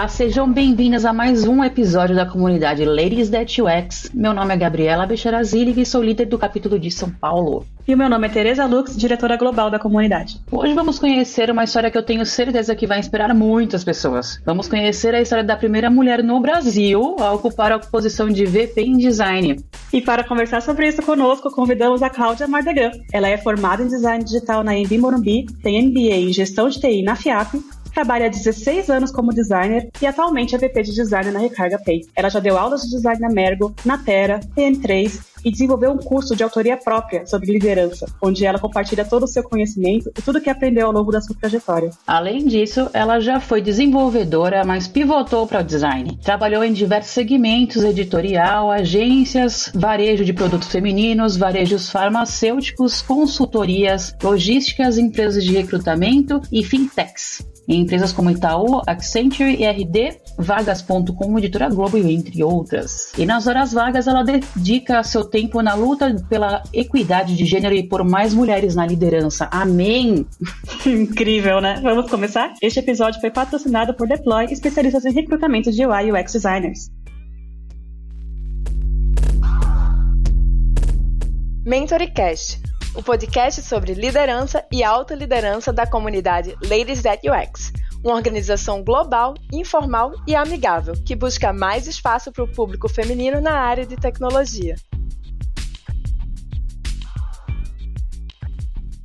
Olá, sejam bem-vindas a mais um episódio da comunidade Ladies That UX. Meu nome é Gabriela Becherazili e sou líder do capítulo de São Paulo. E o meu nome é Tereza Lux, diretora global da comunidade. Hoje vamos conhecer uma história que eu tenho certeza que vai inspirar muitas pessoas. Vamos conhecer a história da primeira mulher no Brasil a ocupar a posição de VP em design. E para conversar sobre isso conosco, convidamos a Cláudia Mardegan. Ela é formada em design digital na Embi Morumbi, tem MBA em gestão de TI na FIAP trabalha há 16 anos como designer e atualmente é VP de design na Recarga Pay. Ela já deu aulas de design na Mergo, na Terra, PM3 e desenvolveu um curso de autoria própria sobre liderança, onde ela compartilha todo o seu conhecimento e tudo que aprendeu ao longo da sua trajetória. Além disso, ela já foi desenvolvedora, mas pivotou para o design. Trabalhou em diversos segmentos, editorial, agências, varejo de produtos femininos, varejos farmacêuticos, consultorias, logísticas, empresas de recrutamento e fintechs em empresas como Itaú, Accenture, IRD, Vagas.com, Editora Globo entre outras. E nas horas vagas ela dedica seu tempo na luta pela equidade de gênero e por mais mulheres na liderança. Amém! Incrível, né? Vamos começar? Este episódio foi patrocinado por Deploy, especialistas em recrutamento de UI e UX designers. MentoryCast o podcast sobre liderança e autoliderança da comunidade Ladies That UX, uma organização global, informal e amigável que busca mais espaço para o público feminino na área de tecnologia.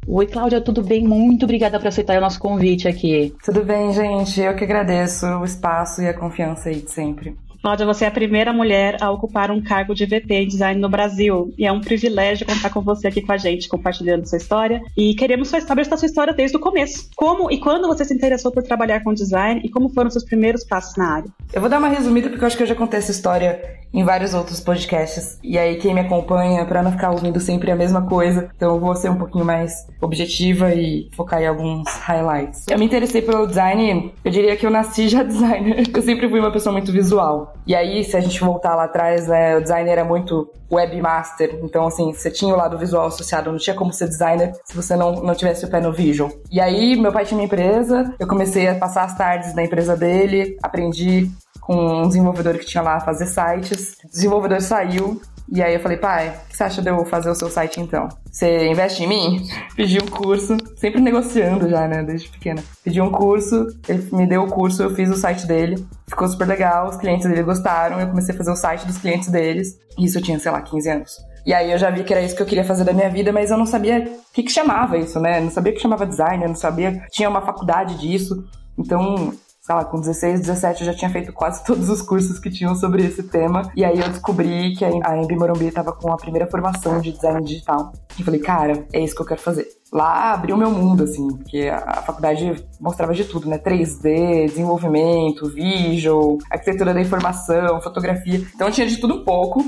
Oi, Cláudia, tudo bem? Muito obrigada por aceitar o nosso convite aqui. Tudo bem, gente. Eu que agradeço o espaço e a confiança aí de sempre. Cláudia, você é a primeira mulher a ocupar um cargo de VP em design no Brasil. E é um privilégio contar com você aqui com a gente, compartilhando sua história. E queremos saber essa sua história desde o começo. Como e quando você se interessou por trabalhar com design e como foram seus primeiros passos na área? Eu vou dar uma resumida porque eu acho que eu já contei essa história em vários outros podcasts. E aí, quem me acompanha, para não ficar ouvindo sempre a mesma coisa, então eu vou ser um pouquinho mais objetiva e focar em alguns highlights. Eu me interessei pelo design, eu diria que eu nasci já designer. Eu sempre fui uma pessoa muito visual. E aí, se a gente voltar lá atrás, né, o designer era muito webmaster, então assim, você tinha o lado visual associado, não tinha como ser designer se você não, não tivesse o pé no visual. E aí, meu pai tinha uma empresa, eu comecei a passar as tardes na empresa dele, aprendi com um desenvolvedor que tinha lá fazer sites. O desenvolvedor saiu, e aí eu falei, pai, o que você acha de eu fazer o seu site então? Você investe em mim? Pedi um curso, sempre negociando já, né, desde pequena. Pedi um curso, ele me deu o curso, eu fiz o site dele. Ficou super legal, os clientes dele gostaram, eu comecei a fazer o site dos clientes deles. Isso eu tinha, sei lá, 15 anos. E aí eu já vi que era isso que eu queria fazer da minha vida, mas eu não sabia o que, que chamava isso, né? Não sabia que chamava design, eu não sabia tinha uma faculdade disso. Então, sei lá, com 16, 17 eu já tinha feito quase todos os cursos que tinham sobre esse tema. E aí eu descobri que a Embi Morumbi estava com a primeira formação de design digital. E falei, cara, é isso que eu quero fazer. Lá abriu meu mundo, assim, porque a faculdade mostrava de tudo, né? 3D, desenvolvimento, visual, arquitetura da informação, fotografia. Então tinha de tudo um pouco.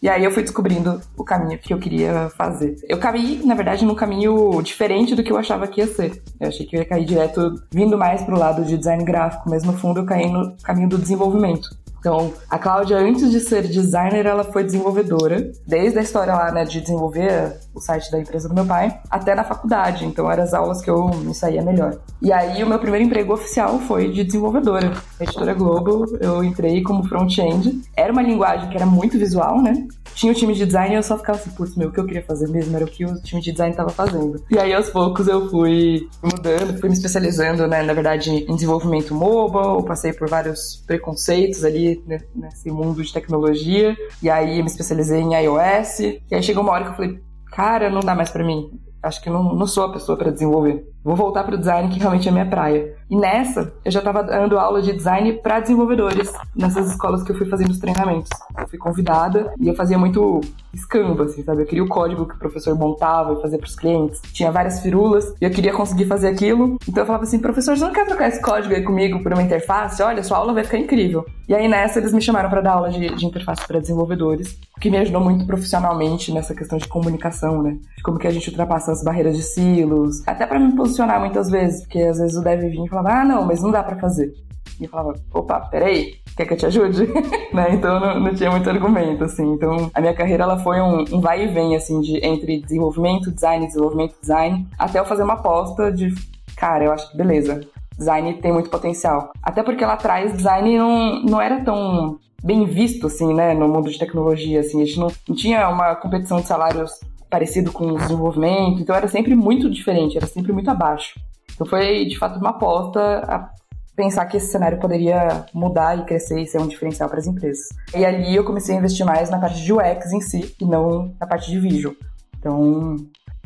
E aí eu fui descobrindo o caminho que eu queria fazer. Eu caí, na verdade, num caminho diferente do que eu achava que ia ser. Eu achei que eu ia cair direto, vindo mais pro lado de design gráfico, mas no fundo eu caí no caminho do desenvolvimento. Então, a Cláudia, antes de ser designer, ela foi desenvolvedora. Desde a história lá, né, de desenvolver o site da empresa do meu pai, até na faculdade. Então, eram as aulas que eu me saía melhor. E aí, o meu primeiro emprego oficial foi de desenvolvedora. Na Editora Globo, eu entrei como front-end. Era uma linguagem que era muito visual, né? Tinha o time de design e eu só ficava assim, putz, meu, o que eu queria fazer mesmo era o que o time de design estava fazendo. E aí, aos poucos, eu fui mudando, fui me especializando, né, na verdade, em desenvolvimento mobile. Passei por vários preconceitos ali nesse mundo de tecnologia. E aí me especializei em iOS. E aí chegou uma hora que eu falei, cara, não dá mais para mim. Acho que não, não sou a pessoa para desenvolver. Vou voltar para o design, que realmente é minha praia. E nessa, eu já estava dando aula de design para desenvolvedores, nessas escolas que eu fui fazendo os treinamentos. Eu fui convidada e eu fazia muito escamba, assim, sabe? Eu queria o código que o professor montava e fazia para os clientes. Tinha várias firulas e eu queria conseguir fazer aquilo. Então eu falava assim, professor, você não quer trocar esse código aí comigo por uma interface? Olha, sua aula vai ficar incrível. E aí nessa, eles me chamaram para dar aula de, de interface para desenvolvedores, o que me ajudou muito profissionalmente nessa questão de comunicação, né? De como que a gente ultrapassa as barreiras de silos, até para me posicionar muitas vezes, porque às vezes o dev vinha e falava, ah, não, mas não dá para fazer. E eu falava, opa, peraí, quer que eu te ajude? né? Então não, não, tinha muito argumento, assim. Então a minha carreira ela foi um, um, vai e vem, assim, de entre desenvolvimento, design, desenvolvimento, design, até eu fazer uma aposta de, cara, eu acho que beleza, design tem muito potencial. Até porque lá atrás design não, não era tão bem visto, assim, né, no mundo de tecnologia, assim, a gente não, não tinha uma competição de salários parecido com o desenvolvimento, então era sempre muito diferente, era sempre muito abaixo. Então foi, de fato, uma aposta a pensar que esse cenário poderia mudar e crescer e ser um diferencial para as empresas. E ali eu comecei a investir mais na parte de UX em si e não na parte de visual. Então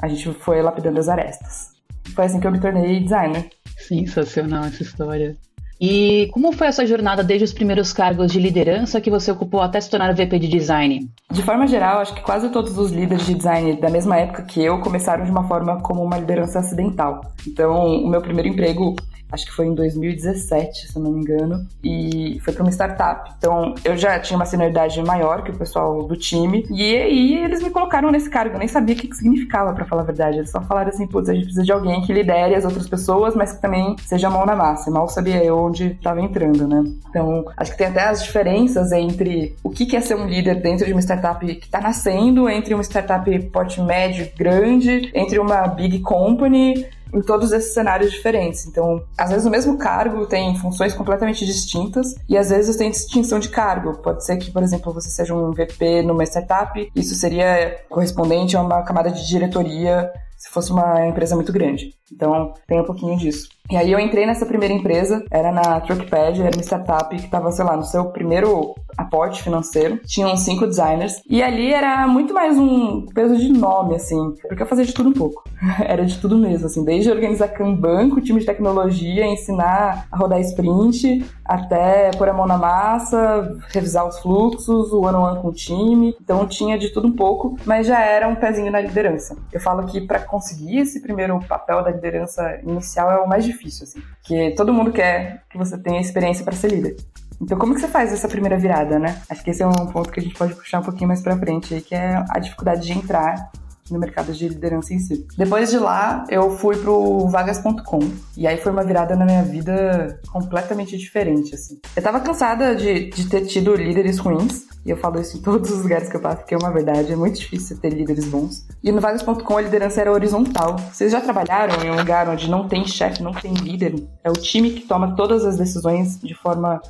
a gente foi lapidando as arestas. Foi assim que eu me tornei designer. Sensacional essa história. E como foi essa jornada desde os primeiros cargos de liderança que você ocupou até se tornar VP de design? De forma geral, acho que quase todos os líderes de design da mesma época que eu começaram de uma forma como uma liderança acidental. Então, o meu primeiro emprego acho que foi em 2017, se não me engano, e foi para uma startup. Então, eu já tinha uma senioridade maior que o pessoal do time, e aí eles me colocaram nesse cargo. Eu nem sabia o que, que significava, para falar a verdade. Eles só falaram assim: putz, a gente precisa de alguém que lidere as outras pessoas, mas que também seja mão na massa. mal sabia eu onde estava entrando, né? Então, acho que tem até as diferenças entre o que é ser um líder dentro de uma startup que está nascendo, entre uma startup porte médio grande, entre uma big company em todos esses cenários diferentes. Então, às vezes o mesmo cargo tem funções completamente distintas e às vezes tem distinção de cargo. Pode ser que, por exemplo, você seja um VP numa startup, isso seria correspondente a uma camada de diretoria se fosse uma empresa muito grande. Então, tem um pouquinho disso. E aí eu entrei nessa primeira empresa, era na Truckpad, era uma startup que estava, sei lá, no seu primeiro aporte financeiro. Tinham cinco designers. E ali era muito mais um peso de nome, assim, porque eu fazia de tudo um pouco. era de tudo mesmo, assim, desde organizar Kanban com time de tecnologia, ensinar a rodar sprint, até pôr a mão na massa, revisar os fluxos, o one-on-one com o time. Então tinha de tudo um pouco, mas já era um pezinho na liderança. Eu falo que para conseguir esse primeiro papel da liderança inicial é o mais difícil, assim, porque todo mundo quer que você tenha experiência para ser líder. Então, como que você faz essa primeira virada, né? Acho que esse é um ponto que a gente pode puxar um pouquinho mais para frente aí, que é a dificuldade de entrar no mercado de liderança em si. Depois de lá, eu fui pro vagas.com. E aí foi uma virada na minha vida completamente diferente, assim. Eu tava cansada de, de ter tido líderes ruins. E eu falo isso em todos os lugares que eu passo, porque é uma verdade. É muito difícil ter líderes bons. E no vagas.com a liderança era horizontal. Vocês já trabalharam em um lugar onde não tem chefe, não tem líder? É o time que toma todas as decisões de forma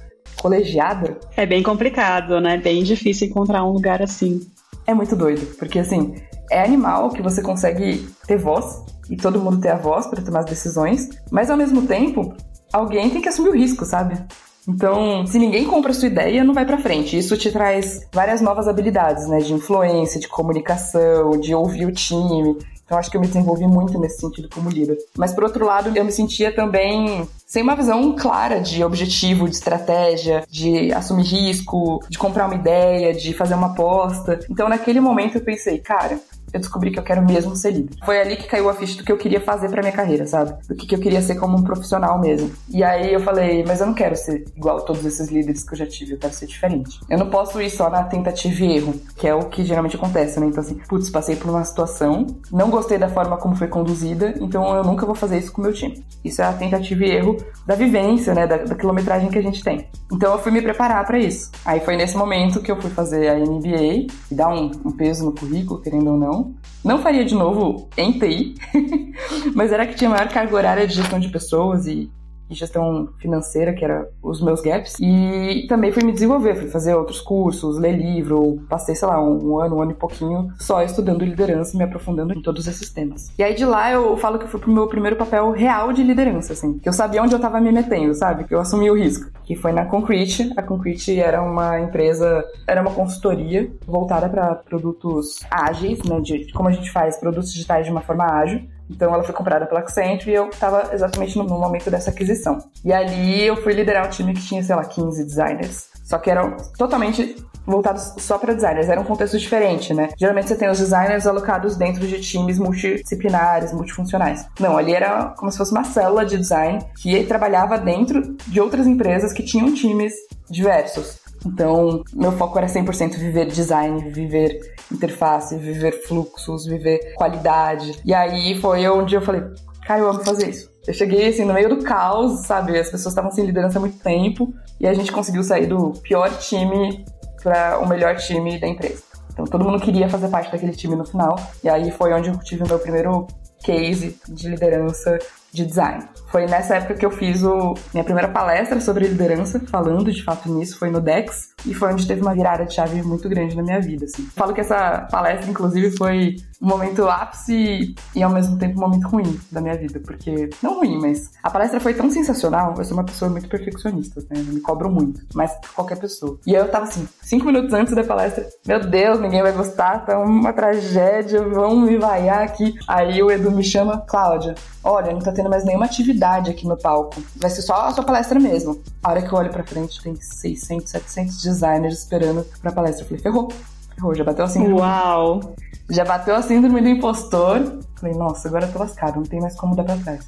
colegiada? É bem complicado, né? Bem difícil encontrar um lugar assim. É muito doido, porque assim, é animal que você consegue ter voz e todo mundo ter a voz para tomar as decisões, mas ao mesmo tempo, alguém tem que assumir o risco, sabe? Então, se ninguém compra a sua ideia, não vai para frente. Isso te traz várias novas habilidades, né, de influência, de comunicação, de ouvir o time. Então, acho que eu me desenvolvi muito nesse sentido como líder. Mas, por outro lado, eu me sentia também sem uma visão clara de objetivo, de estratégia, de assumir risco, de comprar uma ideia, de fazer uma aposta. Então, naquele momento, eu pensei, cara, eu descobri que eu quero mesmo ser líder. Foi ali que caiu a ficha do que eu queria fazer pra minha carreira, sabe? Do que, que eu queria ser como um profissional mesmo. E aí eu falei, mas eu não quero ser igual a todos esses líderes que eu já tive, eu quero ser diferente. Eu não posso ir só na tentativa e erro, que é o que geralmente acontece, né? Então assim, putz, passei por uma situação, não gostei da forma como foi conduzida, então eu nunca vou fazer isso com o meu time. Isso é a tentativa e erro da vivência, né? Da, da quilometragem que a gente tem. Então eu fui me preparar para isso. Aí foi nesse momento que eu fui fazer a MBA, e dar um, um peso no currículo, querendo ou não. Não faria de novo em TI, mas era que tinha maior carga horária de gestão de pessoas e gestão financeira, que era os meus gaps, e também fui me desenvolver, fui fazer outros cursos, ler livro, passei, sei lá, um, um ano, um ano e pouquinho só estudando liderança e me aprofundando em todos esses temas. E aí de lá eu falo que fui pro meu primeiro papel real de liderança, assim, que eu sabia onde eu tava me metendo, sabe? Que eu assumi o risco. Que foi na Concrete. A Concrete era uma empresa, era uma consultoria voltada para produtos ágeis, né? De como a gente faz produtos digitais de uma forma ágil. Então ela foi comprada pela Accenture e eu estava exatamente no, momento dessa aquisição. E ali eu fui liderar um time que tinha, sei lá, 15 designers. Só que eram totalmente voltados só para designers, era um contexto diferente, né? Geralmente você tem os designers alocados dentro de times multidisciplinares, multifuncionais. Não, ali era como se fosse uma célula de design que trabalhava dentro de outras empresas que tinham times diversos. Então, meu foco era 100% viver design, viver interface, viver fluxos, viver qualidade. E aí foi onde eu falei, cara, eu amo fazer isso. Eu cheguei assim no meio do caos, sabe? As pessoas estavam sem liderança há muito tempo e a gente conseguiu sair do pior time para o melhor time da empresa. Então todo mundo queria fazer parte daquele time no final. E aí foi onde eu tive o meu primeiro case de liderança de design. Foi nessa época que eu fiz o, minha primeira palestra sobre liderança, falando de fato nisso, foi no DEX, e foi onde teve uma virada de chave muito grande na minha vida. Assim. Falo que essa palestra, inclusive, foi um momento ápice e ao mesmo tempo um momento ruim da minha vida, porque não ruim, mas a palestra foi tão sensacional. Eu sou uma pessoa muito perfeccionista, né? Eu me cobro muito, mas qualquer pessoa. E eu tava assim, cinco minutos antes da palestra, meu Deus, ninguém vai gostar, tá uma tragédia, vão me vaiar aqui. Aí o Edu me chama, Cláudia, olha, não tá tendo mais nenhuma atividade aqui no palco. Vai ser só a sua palestra mesmo. A hora que eu olho pra frente, tem 600, 700 designers esperando pra palestra. Eu falei, ferrou. Ferrou, já bateu assim. Uau! Já bateu a síndrome do impostor. Falei, nossa, agora eu tô lascado, não tem mais como dar pra trás.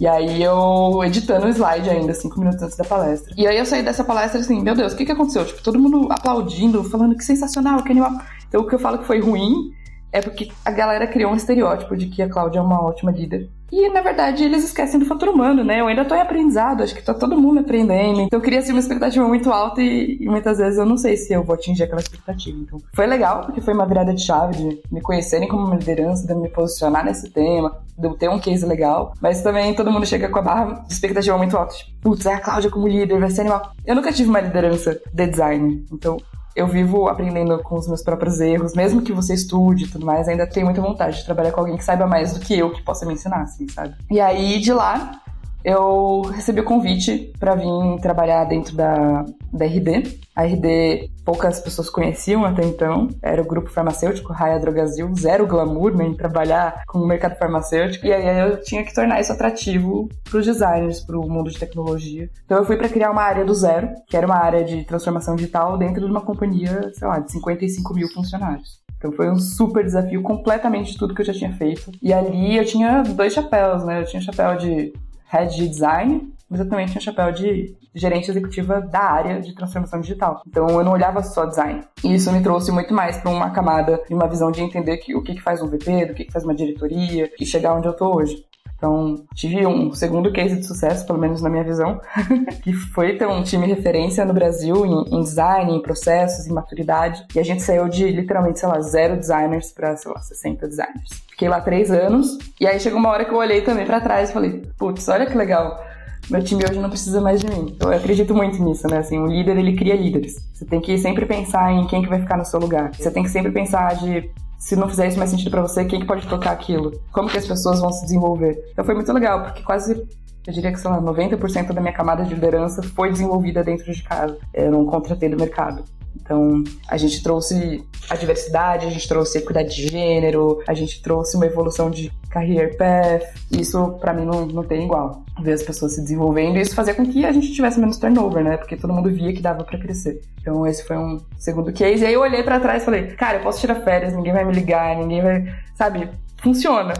E aí eu editando o slide ainda, cinco minutos antes da palestra. E aí eu saí dessa palestra assim, meu Deus, o que que aconteceu? Tipo, todo mundo aplaudindo, falando que sensacional, que animal. Então o que eu falo que foi ruim é porque a galera criou um estereótipo de que a Cláudia é uma ótima líder. E, na verdade, eles esquecem do fator humano, né? Eu ainda tô em aprendizado, acho que tá todo mundo aprendendo. Então, eu queria ser uma expectativa muito alta e, e, muitas vezes eu não sei se eu vou atingir aquela expectativa. Então, foi legal, porque foi uma virada de chave de me conhecerem como uma liderança, de me posicionar nesse tema, de eu ter um case legal. Mas também todo mundo chega com a barra de expectativa muito alta. Tipo, putz, é a Cláudia como líder, vai ser animal. Eu nunca tive uma liderança de design. Então, eu vivo aprendendo com os meus próprios erros, mesmo que você estude e tudo mais, ainda tenho muita vontade de trabalhar com alguém que saiba mais do que eu, que possa me ensinar, assim, sabe? E aí, de lá, eu recebi o convite para vir trabalhar dentro da, da RD. A RD poucas pessoas conheciam até então, era o grupo farmacêutico Raia Drogazil, zero glamour né, em trabalhar com o mercado farmacêutico. E aí eu tinha que tornar isso atrativo para os designers, para o mundo de tecnologia. Então eu fui para criar uma área do zero, que era uma área de transformação digital dentro de uma companhia, sei lá, de 55 mil funcionários. Então foi um super desafio completamente de tudo que eu já tinha feito. E ali eu tinha dois chapéus, né? Eu tinha o chapéu de head de design, mas eu também tinha chapéu de gerente executiva da área de transformação digital. Então eu não olhava só design. E isso me trouxe muito mais para uma camada e uma visão de entender que, o que, que faz um VP, do que, que faz uma diretoria e chegar onde eu tô hoje. Então, tive um segundo case de sucesso, pelo menos na minha visão, que foi ter um time referência no Brasil em, em, design, em processos, em maturidade. E a gente saiu de literalmente, sei lá, zero designers para, sei lá, 60 designers. Fiquei lá três anos, e aí chegou uma hora que eu olhei também para trás e falei, putz, olha que legal meu time hoje não precisa mais de mim. Eu acredito muito nisso, né? Assim, o líder, ele cria líderes. Você tem que sempre pensar em quem que vai ficar no seu lugar. Você tem que sempre pensar de se não fizer isso mais sentido para você, quem que pode tocar aquilo? Como que as pessoas vão se desenvolver? Então foi muito legal, porque quase eu diria que, sei lá, 90% da minha camada de liderança foi desenvolvida dentro de casa. Eu não contratei do mercado. Então, a gente trouxe a diversidade, a gente trouxe equidade de gênero, a gente trouxe uma evolução de career path. Isso, para mim, não, não tem igual. Ver as pessoas se desenvolvendo e isso fazia com que a gente tivesse menos turnover, né? Porque todo mundo via que dava para crescer. Então, esse foi um segundo case. E aí eu olhei para trás e falei, cara, eu posso tirar férias, ninguém vai me ligar, ninguém vai. Sabe? Funciona.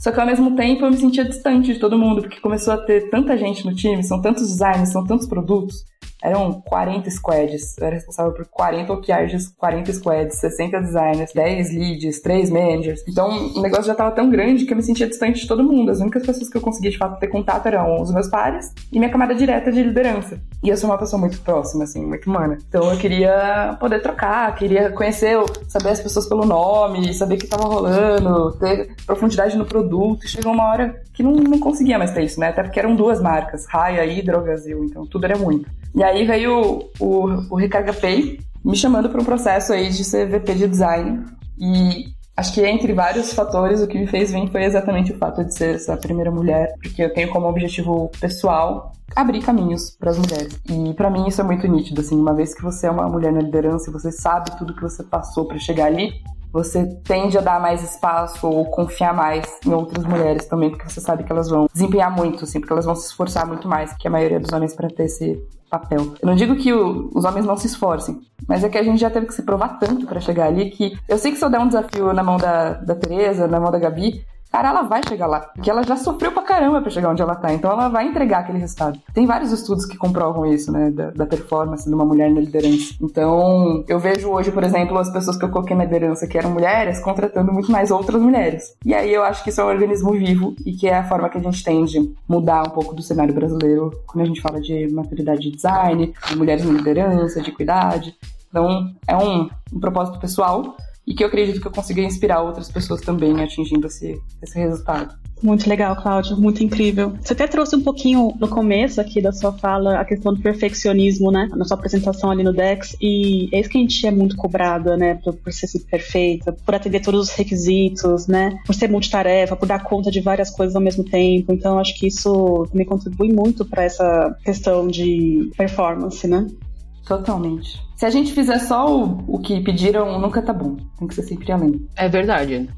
Só que ao mesmo tempo eu me sentia distante de todo mundo, porque começou a ter tanta gente no time, são tantos designers, são tantos produtos, eram 40 squads. Eu era responsável por 40 OKRs, 40 squads, 60 designers, 10 leads, 3 managers. Então o negócio já estava tão grande que eu me sentia distante de todo mundo. As únicas pessoas que eu conseguia de fato ter contato eram os meus pares e minha camada direta de liderança. E eu sou uma pessoa muito próxima, assim, muito humana. Então eu queria poder trocar, queria conhecer, saber as pessoas pelo nome, saber o que estava rolando, ter profundidade no produto. Chegou uma hora que não, não conseguia mais ter isso, né? Até porque eram duas marcas, Raia e Hidrogazil, então tudo era muito. E aí veio o, o Recarga Pay me chamando para um processo aí de ser VP de design. E acho que entre vários fatores, o que me fez vir foi exatamente o fato de ser essa primeira mulher, porque eu tenho como objetivo pessoal abrir caminhos para as mulheres. E para mim isso é muito nítido, assim, uma vez que você é uma mulher na liderança, você sabe tudo que você passou para chegar ali, você tende a dar mais espaço ou confiar mais em outras mulheres também, porque você sabe que elas vão desempenhar muito, assim, porque elas vão se esforçar muito mais que a maioria dos homens para ter esse papel. Eu não digo que o, os homens não se esforcem, mas é que a gente já teve que se provar tanto para chegar ali que eu sei que se eu der um desafio na mão da, da Tereza, na mão da Gabi, cara, ela vai chegar lá. Porque ela já sofreu pra caramba pra chegar onde ela tá. Então ela vai entregar aquele resultado. Tem vários estudos que comprovam isso, né? Da, da, performance de uma mulher na liderança. Então, eu vejo hoje, por exemplo, as pessoas que eu coloquei na liderança que eram mulheres, contratando muito mais outras mulheres. E aí eu acho que isso é um organismo vivo e que é a forma que a gente tem de mudar um pouco do cenário brasileiro quando a gente fala de maturidade de design, de mulheres na liderança, de equidade. Então, é um, um propósito pessoal e que eu acredito que eu consiga inspirar outras pessoas também atingindo esse, esse resultado. Muito legal, Cláudio, muito incrível. Você até trouxe um pouquinho no começo aqui da sua fala a questão do perfeccionismo, né? Na sua apresentação ali no Dex, e é isso que a gente é muito cobrada, né? Por, por ser perfeita, por atender todos os requisitos, né? Por ser multitarefa, por dar conta de várias coisas ao mesmo tempo. Então, acho que isso também contribui muito para essa questão de performance, né? Totalmente. Se a gente fizer só o, o que pediram, nunca tá bom. Tem que ser sempre além. É verdade.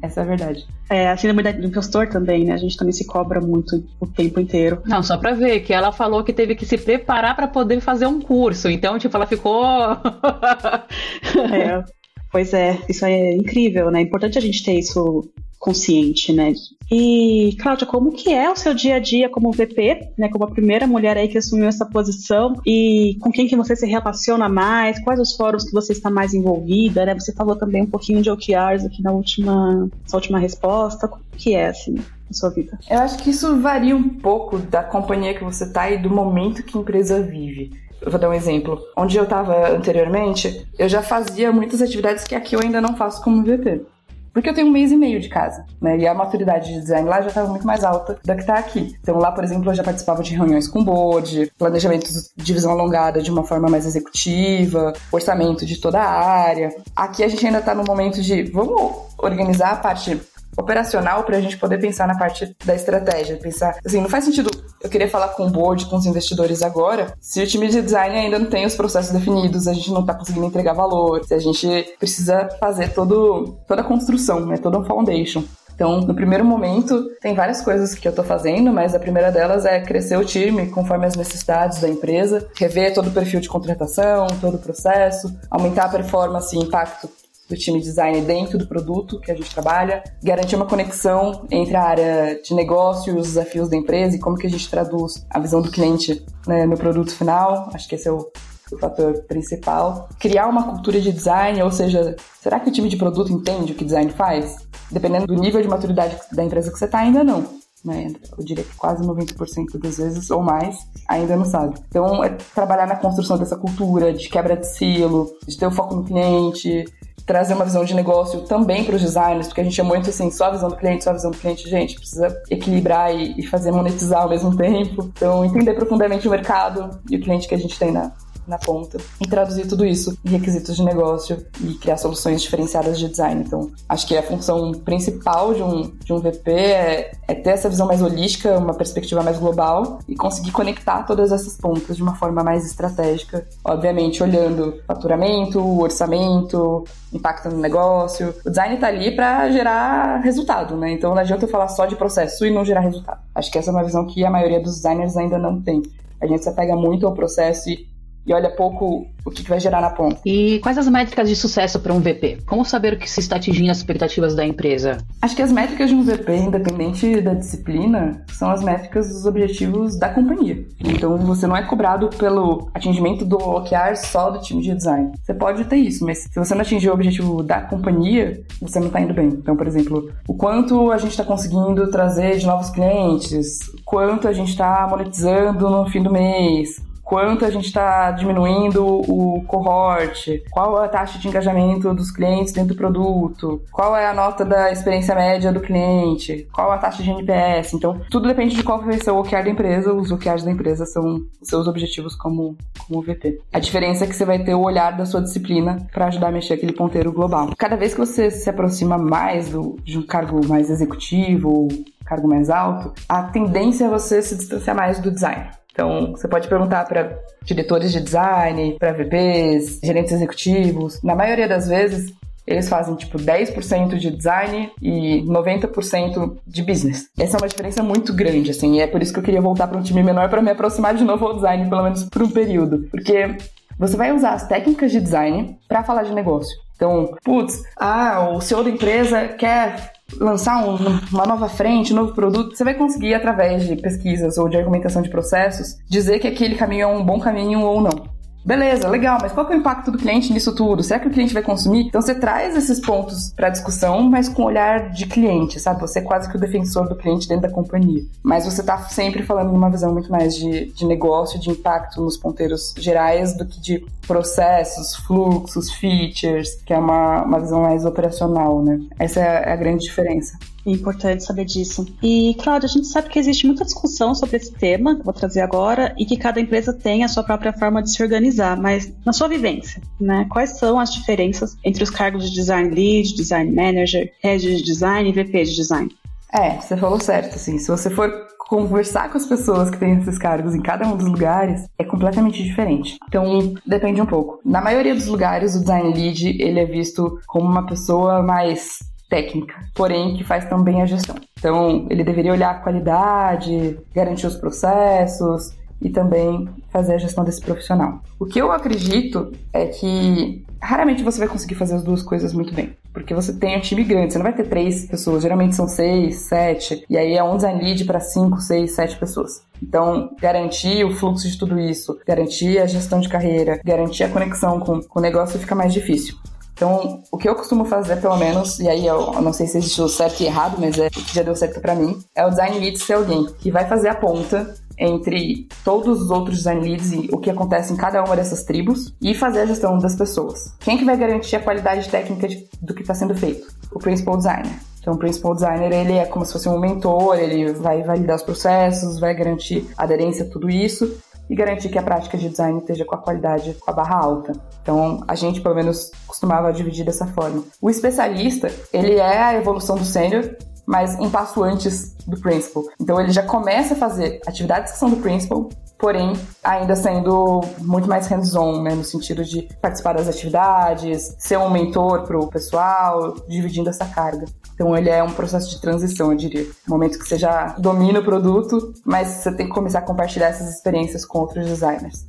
Essa é a verdade. É, a síndrome do impostor também, né? A gente também se cobra muito o tempo inteiro. Não, só pra ver que ela falou que teve que se preparar para poder fazer um curso. Então, tipo, ela ficou. é. Pois é, isso é incrível, né? É importante a gente ter isso consciente, né? E, Cláudia, como que é o seu dia a dia como VP, né? Como a primeira mulher aí que assumiu essa posição e com quem que você se relaciona mais? Quais os fóruns que você está mais envolvida, né? Você falou também um pouquinho de OKRs aqui na última, na última resposta. Como que é, assim, sua vida? Eu acho que isso varia um pouco da companhia que você tá e do momento que a empresa vive. Eu vou dar um exemplo. Onde eu estava anteriormente, eu já fazia muitas atividades que aqui eu ainda não faço como VP. Porque eu tenho um mês e meio de casa, né? E a maturidade de design lá já estava muito mais alta da que está aqui. Então lá, por exemplo, eu já participava de reuniões com board, planejamento de visão alongada de uma forma mais executiva, orçamento de toda a área. Aqui a gente ainda está no momento de vamos organizar a parte operacional para a gente poder pensar na parte da estratégia. Pensar, assim, não faz sentido eu querer falar com o board, com os investidores agora, se o time de design ainda não tem os processos definidos, a gente não está conseguindo entregar valor, se a gente precisa fazer todo, toda a construção, né, toda a foundation. Então, no primeiro momento, tem várias coisas que eu estou fazendo, mas a primeira delas é crescer o time conforme as necessidades da empresa, rever todo o perfil de contratação, todo o processo, aumentar a performance e impacto do time design dentro do produto que a gente trabalha, garantir uma conexão entre a área de negócio e os desafios da empresa e como que a gente traduz a visão do cliente né, no produto final. Acho que esse é o, o fator principal. Criar uma cultura de design, ou seja, será que o time de produto entende o que design faz? Dependendo do nível de maturidade da empresa que você está, ainda não. Né? Eu diria que quase 90% das vezes ou mais ainda não sabe. Então, é trabalhar na construção dessa cultura de quebra de silo, de ter o foco no cliente, trazer uma visão de negócio também para os designers, porque a gente é muito assim, só a visão do cliente, só a visão do cliente, gente, precisa equilibrar e, e fazer monetizar ao mesmo tempo. Então, entender profundamente o mercado e o cliente que a gente tem na, na ponta e traduzir tudo isso em requisitos de negócio e criar soluções diferenciadas de design. Então, acho que a função principal de um, de um VP é, é ter essa visão mais holística, uma perspectiva mais global e conseguir conectar todas essas pontas de uma forma mais estratégica. Obviamente, olhando faturamento, orçamento, impacto no negócio. O design está ali para gerar resultado, né? Então, não adianta eu falar só de processo e não gerar resultado. Acho que essa é uma visão que a maioria dos designers ainda não tem. A gente se apega muito ao processo e e olha pouco o que, vai gerar na ponta. E quais as métricas de sucesso para um VP? Como saber o que se está atingindo as expectativas da empresa? Acho que as métricas de um VP, independente da disciplina, são as métricas dos objetivos da companhia. Então você não é cobrado pelo atingimento do OKR só do time de design. Você pode ter isso, mas se você não atingir o objetivo da companhia, você não está indo bem. Então, por exemplo, o quanto a gente está conseguindo trazer de novos clientes, quanto a gente está monetizando no fim do mês, quanto a gente está diminuindo o cohort, qual a taxa de engajamento dos clientes dentro do produto, qual é a nota da experiência média do cliente, qual a taxa de NPS. Então, tudo depende de qual vai ser o OKR da empresa. Os OKRs da empresa são os seus objetivos como, como VP. A diferença é que você vai ter o olhar da sua disciplina para ajudar a mexer aquele ponteiro global. Cada vez que você se aproxima mais do, de um cargo mais executivo, cargo mais alto, a tendência é você se distanciar mais do design. Então, você pode perguntar para diretores de design, para VPs, gerentes executivos. Na maioria das vezes, eles fazem tipo 10% de design e 90% de business. Essa é uma diferença muito grande, assim, e é por isso que eu queria voltar para um time menor para me aproximar de novo ao design, pelo menos por um período. Porque você vai usar as técnicas de design para falar de negócio. Então, putz, ah, o CEO da empresa quer lançar um, uma nova frente, um novo produto, você vai conseguir, através de pesquisas ou de argumentação de processos, dizer que aquele caminho é um bom caminho ou não. Beleza, legal, mas qual é o impacto do cliente nisso tudo? Será que o cliente vai consumir? Então você traz esses pontos para discussão, mas com olhar de cliente, sabe? Você é quase que o defensor do cliente dentro da companhia. Mas você está sempre falando numa visão muito mais de, de negócio, de impacto nos ponteiros gerais do que de processos, fluxos, features, que é uma, uma visão mais operacional, né? Essa é a grande diferença. É importante saber disso. E, Cláudia, a gente sabe que existe muita discussão sobre esse tema, que vou trazer agora, e que cada empresa tem a sua própria forma de se organizar, mas na sua vivência, né? Quais são as diferenças entre os cargos de design lead, design manager, head de design e VP de design? É, você falou certo, assim. Se você for conversar com as pessoas que têm esses cargos em cada um dos lugares é completamente diferente. Então, depende um pouco. Na maioria dos lugares, o design lead, ele é visto como uma pessoa mais técnica, porém que faz também a gestão. Então, ele deveria olhar a qualidade, garantir os processos e também fazer a gestão desse profissional. O que eu acredito é que raramente você vai conseguir fazer as duas coisas muito bem. Porque você tem um time grande, você não vai ter três pessoas, geralmente são seis, sete, e aí é um design lead para cinco, seis, sete pessoas. Então, garantir o fluxo de tudo isso, garantir a gestão de carreira, garantir a conexão com, com o negócio fica mais difícil. Então, o que eu costumo fazer, pelo menos, e aí eu, não sei se existe o certo e errado, mas é o que já deu certo para mim, é o design lead ser alguém que vai fazer a ponta entre todos os outros design leads e o que acontece em cada uma dessas tribos e fazer a gestão das pessoas. Quem que vai garantir a qualidade técnica de, do que está sendo feito? O principal designer. Então, o principal designer, ele é como se fosse um mentor, ele vai validar os processos, vai garantir aderência a tudo isso e garantir que a prática de design esteja com a qualidade, com a barra alta. Então, a gente, pelo menos, costumava dividir dessa forma. O especialista, ele é a evolução do sênior, mas um passo antes do principal. Então ele já começa a fazer atividades que são do principal, porém ainda sendo muito mais hands-on, né, no sentido de participar das atividades, ser um mentor para o pessoal, dividindo essa carga. Então ele é um processo de transição, eu diria. No momento que você já domina o produto, mas você tem que começar a compartilhar essas experiências com outros designers.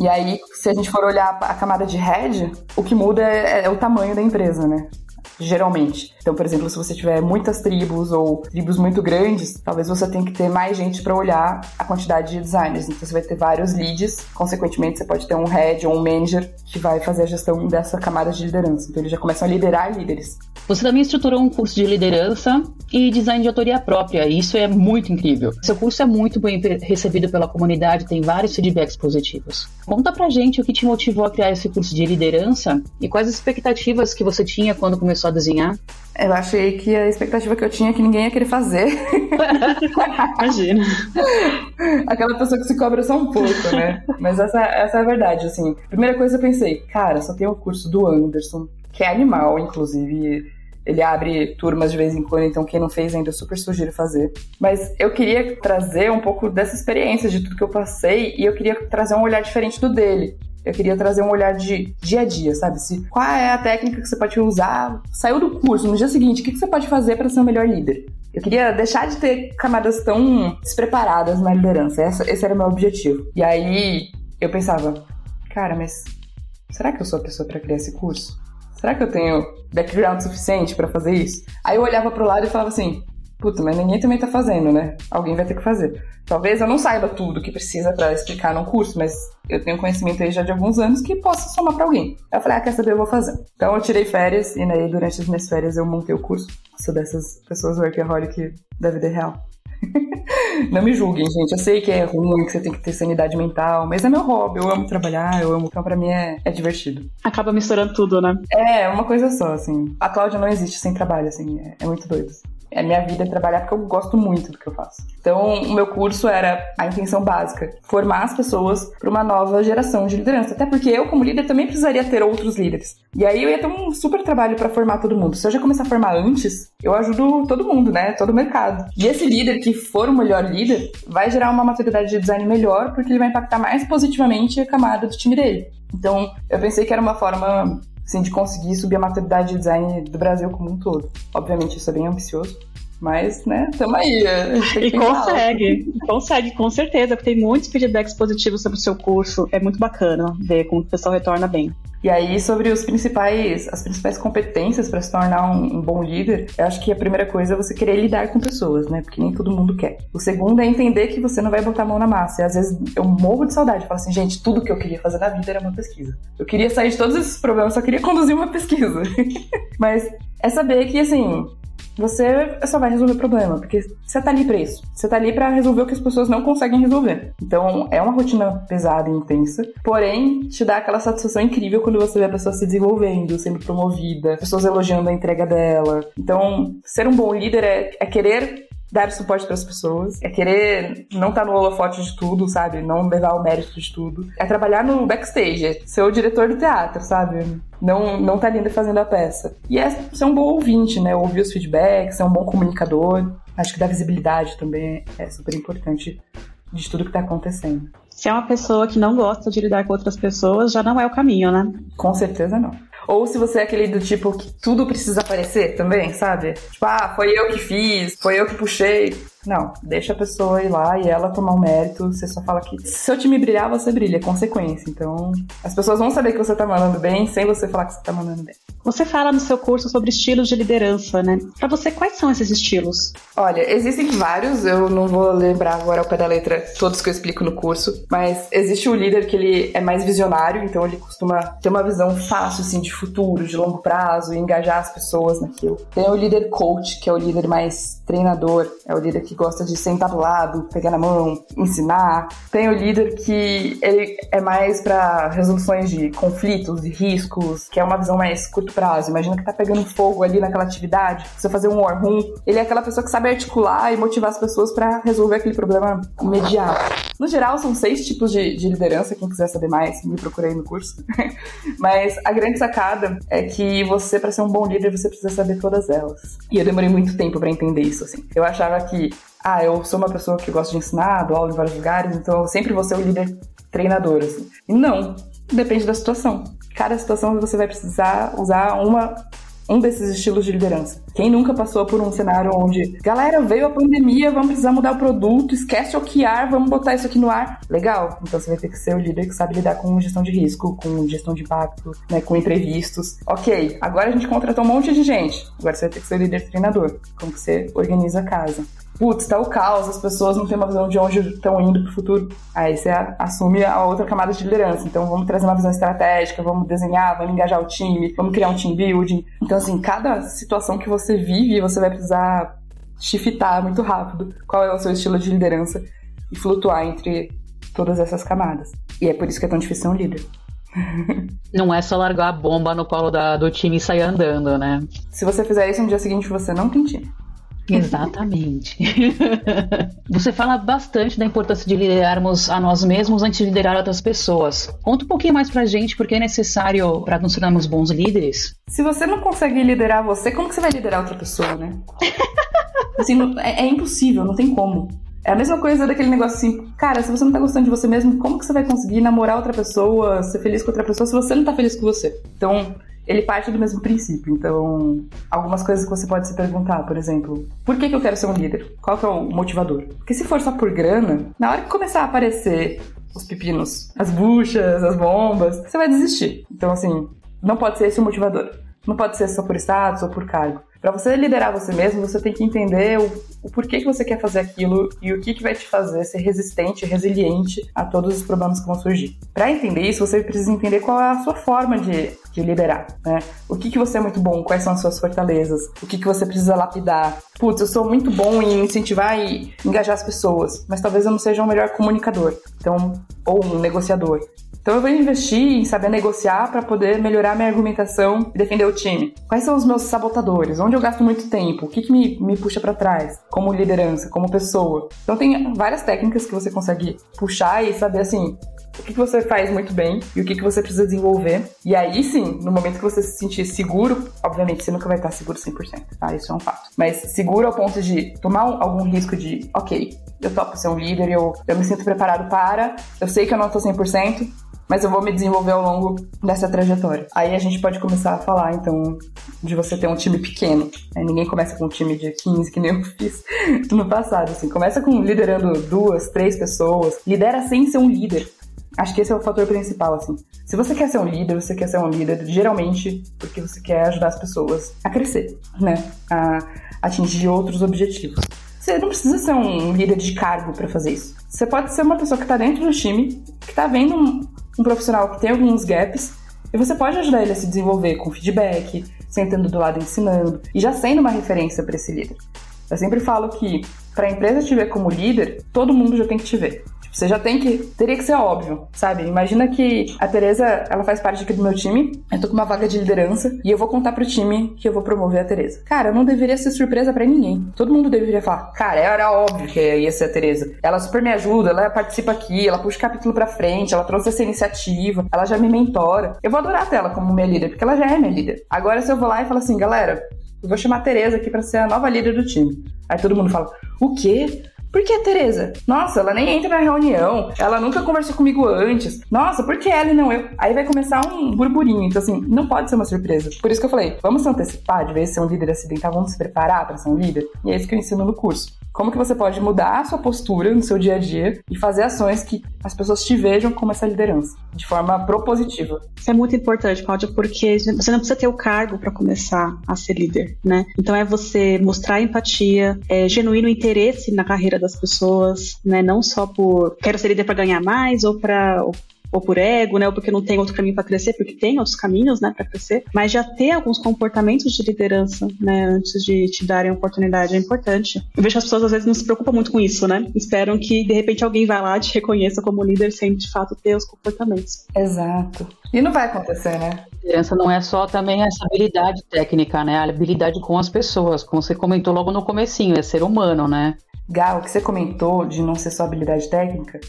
E aí, se a gente for olhar a camada de head, o que muda é, é o tamanho da empresa, né? Geralmente. Então, por exemplo, se você tiver muitas tribos ou tribos muito grandes, talvez você tenha que ter mais gente para olhar a quantidade de designers. Então, você vai ter vários leads, consequentemente, você pode ter um head ou um manager que vai fazer a gestão dessa camada de liderança. Então, eles já começam a liderar líderes. Você também estruturou um curso de liderança e design de autoria própria, e isso é muito incrível. Seu curso é muito bem recebido pela comunidade, tem vários feedbacks positivos. Conta pra gente o que te motivou a criar esse curso de liderança e quais as expectativas que você tinha quando começou a Eu achei que a expectativa que eu tinha é que ninguém ia querer fazer. Imagina. Aquela pessoa que se cobra só um pouco, né? Mas essa, essa é a verdade, assim. Primeira coisa eu pensei, cara, só tem o curso do Anderson, que é animal, inclusive. Ele abre turmas de vez em quando, então quem não fez ainda eu super sugiro fazer. Mas eu queria trazer um pouco dessa experiência de tudo que eu passei e eu queria trazer um olhar diferente do dele. Eu queria trazer um olhar de dia a dia, sabe? Se, qual é a técnica que você pode usar? Saiu do curso, no dia seguinte, o que, você pode fazer para ser o um melhor líder? Eu queria deixar de ter camadas tão despreparadas na liderança. Essa, esse era o meu objetivo. E aí eu pensava, cara, mas será que eu sou a pessoa para criar esse curso? Será que eu tenho background suficiente para fazer isso? Aí eu olhava pro lado e falava assim, Puta, mas ninguém também tá fazendo, né? Alguém vai ter que fazer. Talvez eu não saiba tudo que precisa para explicar no curso, mas eu tenho conhecimento aí já de alguns anos que posso somar para alguém. Eu falei, ah, quer saber, eu vou fazer. Então eu tirei férias e aí durante as minhas férias eu montei o curso. Sou dessas pessoas workaholic da vida real. não me julguem, gente. Eu sei que é ruim, que você tem que ter sanidade mental, mas é meu hobby. Eu amo trabalhar, eu amo. Então, pra mim é, é divertido. Acaba misturando tudo, né? É, uma coisa só, assim. A Cláudia não existe sem trabalho, assim. É, é muito doido. É a minha vida é trabalhar porque eu gosto muito do que eu faço. Então, o meu curso era a intenção básica: formar as pessoas para uma nova geração de liderança. Até porque eu, como líder, também precisaria ter outros líderes. E aí eu ia ter um super trabalho para formar todo mundo. Se eu já começar a formar antes, eu ajudo todo mundo, né? Todo o mercado. E esse líder que for o melhor líder vai gerar uma maturidade de design melhor, porque ele vai impactar mais positivamente a camada do time dele. Então, eu pensei que era uma forma assim, de conseguir subir a maturidade de design do Brasil como um todo. Obviamente isso é bem ambicioso, mas, né, tamo aí. E consegue, consegue, com certeza, porque tem muitos feedbacks positivos sobre o seu curso. É muito bacana ver como o pessoal retorna bem. E aí, sobre os principais, as principais competências para se tornar um, um, bom líder, eu acho que a primeira coisa é você querer lidar com pessoas, né? Porque nem todo mundo quer. O segundo é entender que você não vai botar a mão na massa. E às vezes eu morro de saudade. Falo assim, gente, tudo que eu queria fazer na vida era uma pesquisa. Eu queria sair de todos esses problemas, só queria conduzir uma pesquisa. Mas é saber que, assim, você só vai resolver o problema, porque você tá ali pra isso. Você tá ali para resolver o que as pessoas não conseguem resolver. Então, é uma rotina pesada e intensa, porém, te dá aquela satisfação incrível quando você vê a pessoa se desenvolvendo, sendo promovida, pessoas elogiando a entrega dela. Então, ser um bom líder é, é querer dar suporte para as pessoas, é querer não estar tá no holofote de tudo, sabe? Não levar o mérito de tudo. É trabalhar no backstage, é ser o diretor do teatro, sabe? Não, não tá ali fazendo a peça. E é ser um bom ouvinte, né? Ouvir os feedbacks, ser um bom comunicador. Acho que dar visibilidade também é super importante de tudo que tá acontecendo. Se é uma pessoa que não gosta de lidar com outras pessoas, já não é o caminho, né? Com certeza não. Ou se você é aquele do tipo que tudo precisa aparecer também, sabe? Tipo, ah, foi eu que fiz, foi eu que puxei. Não, deixa a pessoa ir lá e ela tomar o mérito. Você só fala que se seu time brilhar, você brilha, é consequência. Então, as pessoas vão saber que você tá mandando bem sem você falar que você tá mandando bem. Você fala no seu curso sobre estilos de liderança, né? Para você, quais são esses estilos? Olha, existem vários, eu não vou lembrar agora ao pé da letra todos que eu explico no curso, mas existe o líder que ele é mais visionário, então ele costuma ter uma visão fácil, assim, de futuro, de longo prazo, e engajar as pessoas naquilo. Tem o líder coach, que é o líder mais treinador, é o líder que gosta de sentar do lado, pegar na mão, ensinar. Tem o líder que ele é mais para resoluções de conflitos, de riscos, que é uma visão mais curto prazo. Imagina que tá pegando fogo ali naquela atividade, você fazer um war room. Ele é aquela pessoa que sabe articular e motivar as pessoas para resolver aquele problema imediato. No geral, são seis tipos de, de liderança. Quem quiser saber mais, me procurei no curso. Mas a grande sacada é que você, para ser um bom líder, você precisa saber todas elas. E eu demorei muito tempo para entender isso, assim. Eu achava que, ah, eu sou uma pessoa que gosta de ensinar, dou aula em vários lugares, então eu sempre vou ser o líder treinador, assim. Não, depende da situação. Cada situação você vai precisar usar uma um desses estilos de liderança. Quem nunca passou por um cenário onde, galera, veio a pandemia, vamos precisar mudar o produto, esquece o OKR, vamos botar isso aqui no ar. Legal, então você vai ter que ser o líder que sabe lidar com gestão de risco, com gestão de impacto, né, com imprevistos. Ok, agora a gente contratou um monte de gente, agora você vai ter que ser o líder treinador. Como que você organiza a casa putz, tá o caos, as pessoas não têm uma visão de onde estão indo pro futuro. Aí você assume a outra camada de liderança. Então vamos trazer uma visão estratégica, vamos desenhar, vamos engajar o time, vamos criar um team building. Então, assim, cada situação que você vive, você vai precisar shiftar muito rápido qual é o seu estilo de liderança e flutuar entre todas essas camadas. E é por isso que é tão difícil ser um líder. Não é só largar a bomba no colo da, do time e sair andando, né? Se você fizer isso no dia seguinte, você não tem time. Exatamente. Você fala bastante da importância de liderarmos a nós mesmos antes de liderar outras pessoas. Conta um pouquinho mais pra gente porque é necessário para nos tornarmos bons líderes. Se você não consegue liderar você, como que você vai liderar outra pessoa, né? assim, é, é impossível, não tem como. É a mesma coisa daquele negócio assim, cara, se você não tá gostando de você mesmo, como que você vai conseguir namorar outra pessoa, ser feliz com outra pessoa se você não tá feliz com você? Então, ele parte do mesmo princípio. Então, algumas coisas que você pode se perguntar, por exemplo, por que, que eu quero ser um líder? Qual que é o motivador? Porque se for só por grana, na hora que começar a aparecer os pepinos, as buchas, as bombas, você vai desistir. Então, assim, não pode ser esse o motivador. Não pode ser só por status ou por cargo. Para você liderar você mesmo, você tem que entender o, o, porquê que você quer fazer aquilo e o que, que vai te fazer ser resistente, resiliente a todos os problemas que vão surgir. Para entender isso, você precisa entender qual é a sua forma de, de liderar, né? O que, que você é muito bom, quais são as suas fortalezas, o que, que você precisa lapidar. Putz, eu sou muito bom em incentivar e engajar as pessoas, mas talvez eu não seja o um melhor comunicador, então, ou um negociador. Então eu vou investir em saber negociar para poder melhorar minha argumentação e defender o time. Quais são os meus sabotadores? Onde eu gasto muito tempo? O que, que me, me puxa para trás? Como liderança, como pessoa. Então tem várias técnicas que você consegue puxar e saber assim, o que, que você faz muito bem e o que, que você precisa desenvolver. E aí sim, no momento que você se sentir seguro, obviamente você nunca vai estar seguro 100%, tá? Isso é um fato. Mas seguro ao ponto de tomar algum risco de, ok, eu topo ser um líder, eu, eu me sinto preparado para, eu sei que eu não tô 100%, mas eu vou me desenvolver ao longo dessa trajetória. Aí a gente pode começar a falar, então, de você ter um time pequeno. Né? Ninguém começa com um time de 15, que nem eu fiz no passado. Assim, começa com liderando duas, três pessoas. Lidera sem ser um líder. Acho que esse é o fator principal, assim. Se você quer ser um líder, você quer ser um líder geralmente porque você quer ajudar as pessoas a crescer, né? A atingir outros objetivos. Você não precisa ser um líder de cargo para fazer isso. Você pode ser uma pessoa que está dentro do time, que está vendo um, profissional que tem alguns gaps, e você pode ajudar ele a se desenvolver com feedback, sentando do lado ensinando e já sendo uma referência para esse líder. Eu sempre falo que para a empresa te ver como líder, todo mundo já tem que te ver. Você já tem que. Teria que ser óbvio, sabe? Imagina que a Tereza, ela faz parte aqui do meu time, eu tô com uma vaga de liderança e eu vou contar pro time que eu vou promover a Tereza. Cara, não deveria ser surpresa para ninguém. Todo mundo deveria falar, cara, era óbvio que ia ser a Tereza. Ela super me ajuda, ela participa aqui, ela puxa o capítulo pra frente, ela trouxe essa iniciativa, ela já me mentora. Eu vou adorar ter ela como minha líder, porque ela já é minha líder. Agora, se eu vou lá e falo assim, galera, eu vou chamar a Tereza aqui para ser a nova líder do time. Aí todo mundo fala: O quê? Por que a Tereza? Nossa, ela nem entra na reunião, ela nunca conversou comigo antes. Nossa, por que ela e não eu? Aí vai começar um burburinho. Então, assim, não pode ser uma surpresa. Por isso que eu falei: vamos se antecipar de vez ser um líder acidental, vamos se preparar para ser um líder. E é isso que eu ensino no curso. Como que você pode mudar a sua postura no seu dia a dia e fazer ações que as pessoas te vejam como essa liderança, de forma propositiva. Isso é muito importante, Cláudia, porque você não precisa ter o cargo para começar a ser líder, né? Então é você mostrar empatia, é, genuíno interesse na carreira das pessoas, né? Não só por quero ser líder para ganhar mais ou para ou por ego, né, ou porque não tem outro caminho para crescer, porque tem outros caminhos, né, para crescer, mas já ter alguns comportamentos de liderança, né, antes de te darem a oportunidade é importante. Eu vejo que as pessoas às vezes não se preocupam muito com isso, né? Esperam que de repente alguém vá lá e te reconheça como líder sem de fato ter os comportamentos. Exato. E não vai acontecer, né? Liderança não é só também essa habilidade técnica, né? A habilidade com as pessoas, como você comentou logo no comecinho, é ser humano, né? Gal, o que você comentou de não ser só habilidade técnica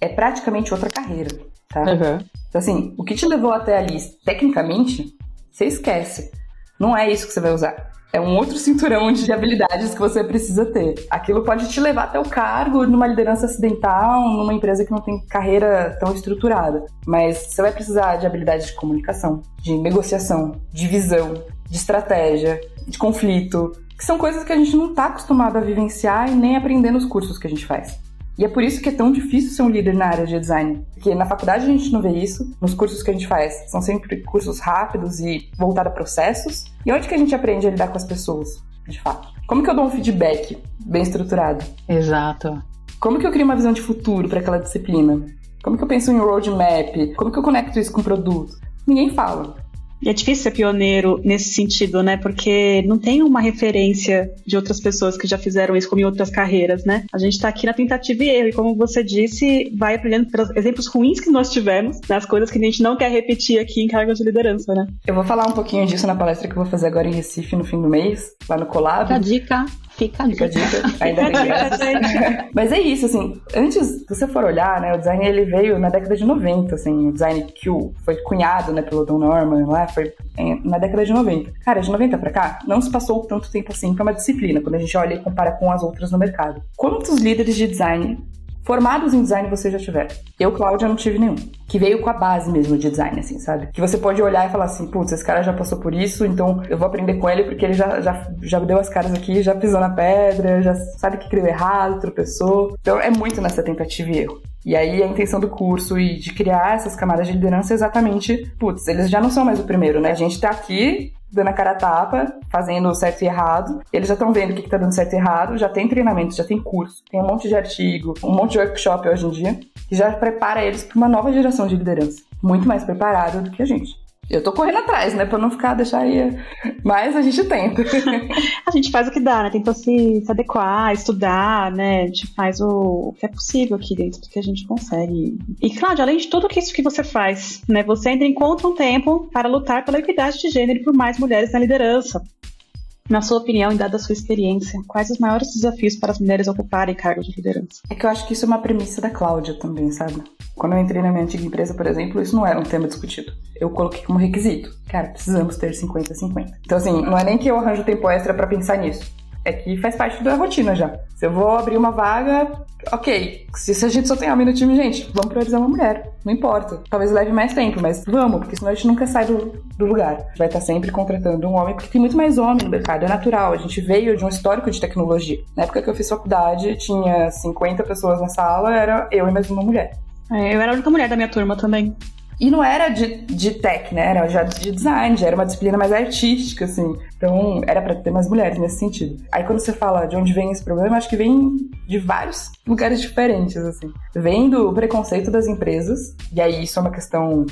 é praticamente outra carreira tá? Uhum. Então, assim, o que te levou até ali, tecnicamente, você esquece. Não é isso que você vai usar. É um outro cinturão de habilidades que você precisa ter. Aquilo pode te levar até o cargo numa liderança acidental, numa empresa que não tem carreira tão estruturada. Mas você vai precisar de habilidades de comunicação, de negociação, de visão, de estratégia, de conflito, que são coisas que a gente não está acostumado a vivenciar e nem aprender nos cursos que a gente faz. E é por isso que é tão difícil ser um líder na área de design. Porque na faculdade a gente não vê isso, nos cursos que a gente faz são sempre cursos rápidos e voltados a processos. E onde que a gente aprende a lidar com as pessoas, de fato? Como que eu dou um feedback bem estruturado? Exato. Como que eu crio uma visão de futuro para aquela disciplina? Como que eu penso em roadmap? Como que eu conecto isso com o produto? Ninguém fala. E é difícil ser pioneiro nesse sentido, né? Porque não tem uma referência de outras pessoas que já fizeram isso como em outras carreiras, né? A gente está aqui na tentativa e erro. E como você disse, vai aprendendo pelos exemplos ruins que nós tivemos, nas coisas que a gente não quer repetir aqui em cargos de liderança, né? Eu vou falar um pouquinho disso na palestra que eu vou fazer agora em Recife no fim do mês, lá no Colab. A dica. Fica a dica. Fica a dica. Ainda bem Mas é isso, assim, antes, se você for olhar, né, o design ele veio na década de 90, assim, o design que foi cunhado, né, pelo Don Norman lá, foi na década de 90. Cara, de 90 pra cá, não se passou tanto tempo assim pra uma disciplina, quando a gente olha e compara com as outras no mercado. Quantos líderes de design formados em design você já tiver. Eu, Cláudia, não tive nenhum. Que veio com a base mesmo de design, assim, sabe? Que você pode olhar e falar assim, putz, esse cara já passou por isso, então eu vou aprender com ele porque ele já, já, já deu as caras aqui, já pisou na pedra, já sabe que criou errado, tropeçou. Então é muito nessa tentativa e erro. E aí a intenção do curso e de criar essas camadas de liderança é exatamente, putz, eles já não são mais o primeiro, né? A gente tá aqui dando a cara a tapa, fazendo certo e errado. Eles já estão vendo o que, está dando certo e errado, já tem treinamento, já tem curso, tem um monte de artigo, um monte de workshop hoje em dia, que já prepara eles para uma nova geração de liderança. Muito mais preparada do que a gente. Eu tô correndo atrás, né? Pra não ficar, deixar aí. Mas a gente tenta. a gente faz o que dá, né? Tenta se, se adequar, estudar, né? A gente faz o, que é possível aqui dentro do que a gente consegue. E, Cláudia, além de tudo isso que você faz, né? Você ainda encontra um tempo para lutar pela equidade de gênero e por mais mulheres na liderança. Na sua opinião e dada a sua experiência, quais os maiores desafios para as mulheres ocuparem cargos de liderança? É que eu acho que isso é uma premissa da Cláudia também, sabe? Quando eu entrei na minha antiga empresa, por exemplo, isso não era um tema discutido. Eu coloquei como requisito. Cara, precisamos ter 50-50. Então, assim, não é nem que eu arranjo tempo extra para pensar nisso é que faz parte da rotina já. Se eu vou abrir uma vaga, ok. Se a gente só tem homem no time, gente, vamos priorizar uma mulher. Não importa. Talvez leve mais tempo, mas vamos, porque senão a gente nunca sai do, do lugar. A gente vai estar sempre contratando um homem, porque tem muito mais homem no mercado, é natural. A gente veio de um histórico de tecnologia. Na época que eu fiz faculdade, tinha 50 pessoas na sala, era eu e mais uma mulher. É, eu era a única mulher da minha turma também. E não era de, de tech, né? Era já de design, já era uma disciplina mais artística, assim. Então, era para ter mais mulheres nesse sentido. Aí, quando você fala de onde vem esse problema, acho que vem de vários lugares diferentes, assim. Vem do preconceito das empresas, e aí isso é uma questão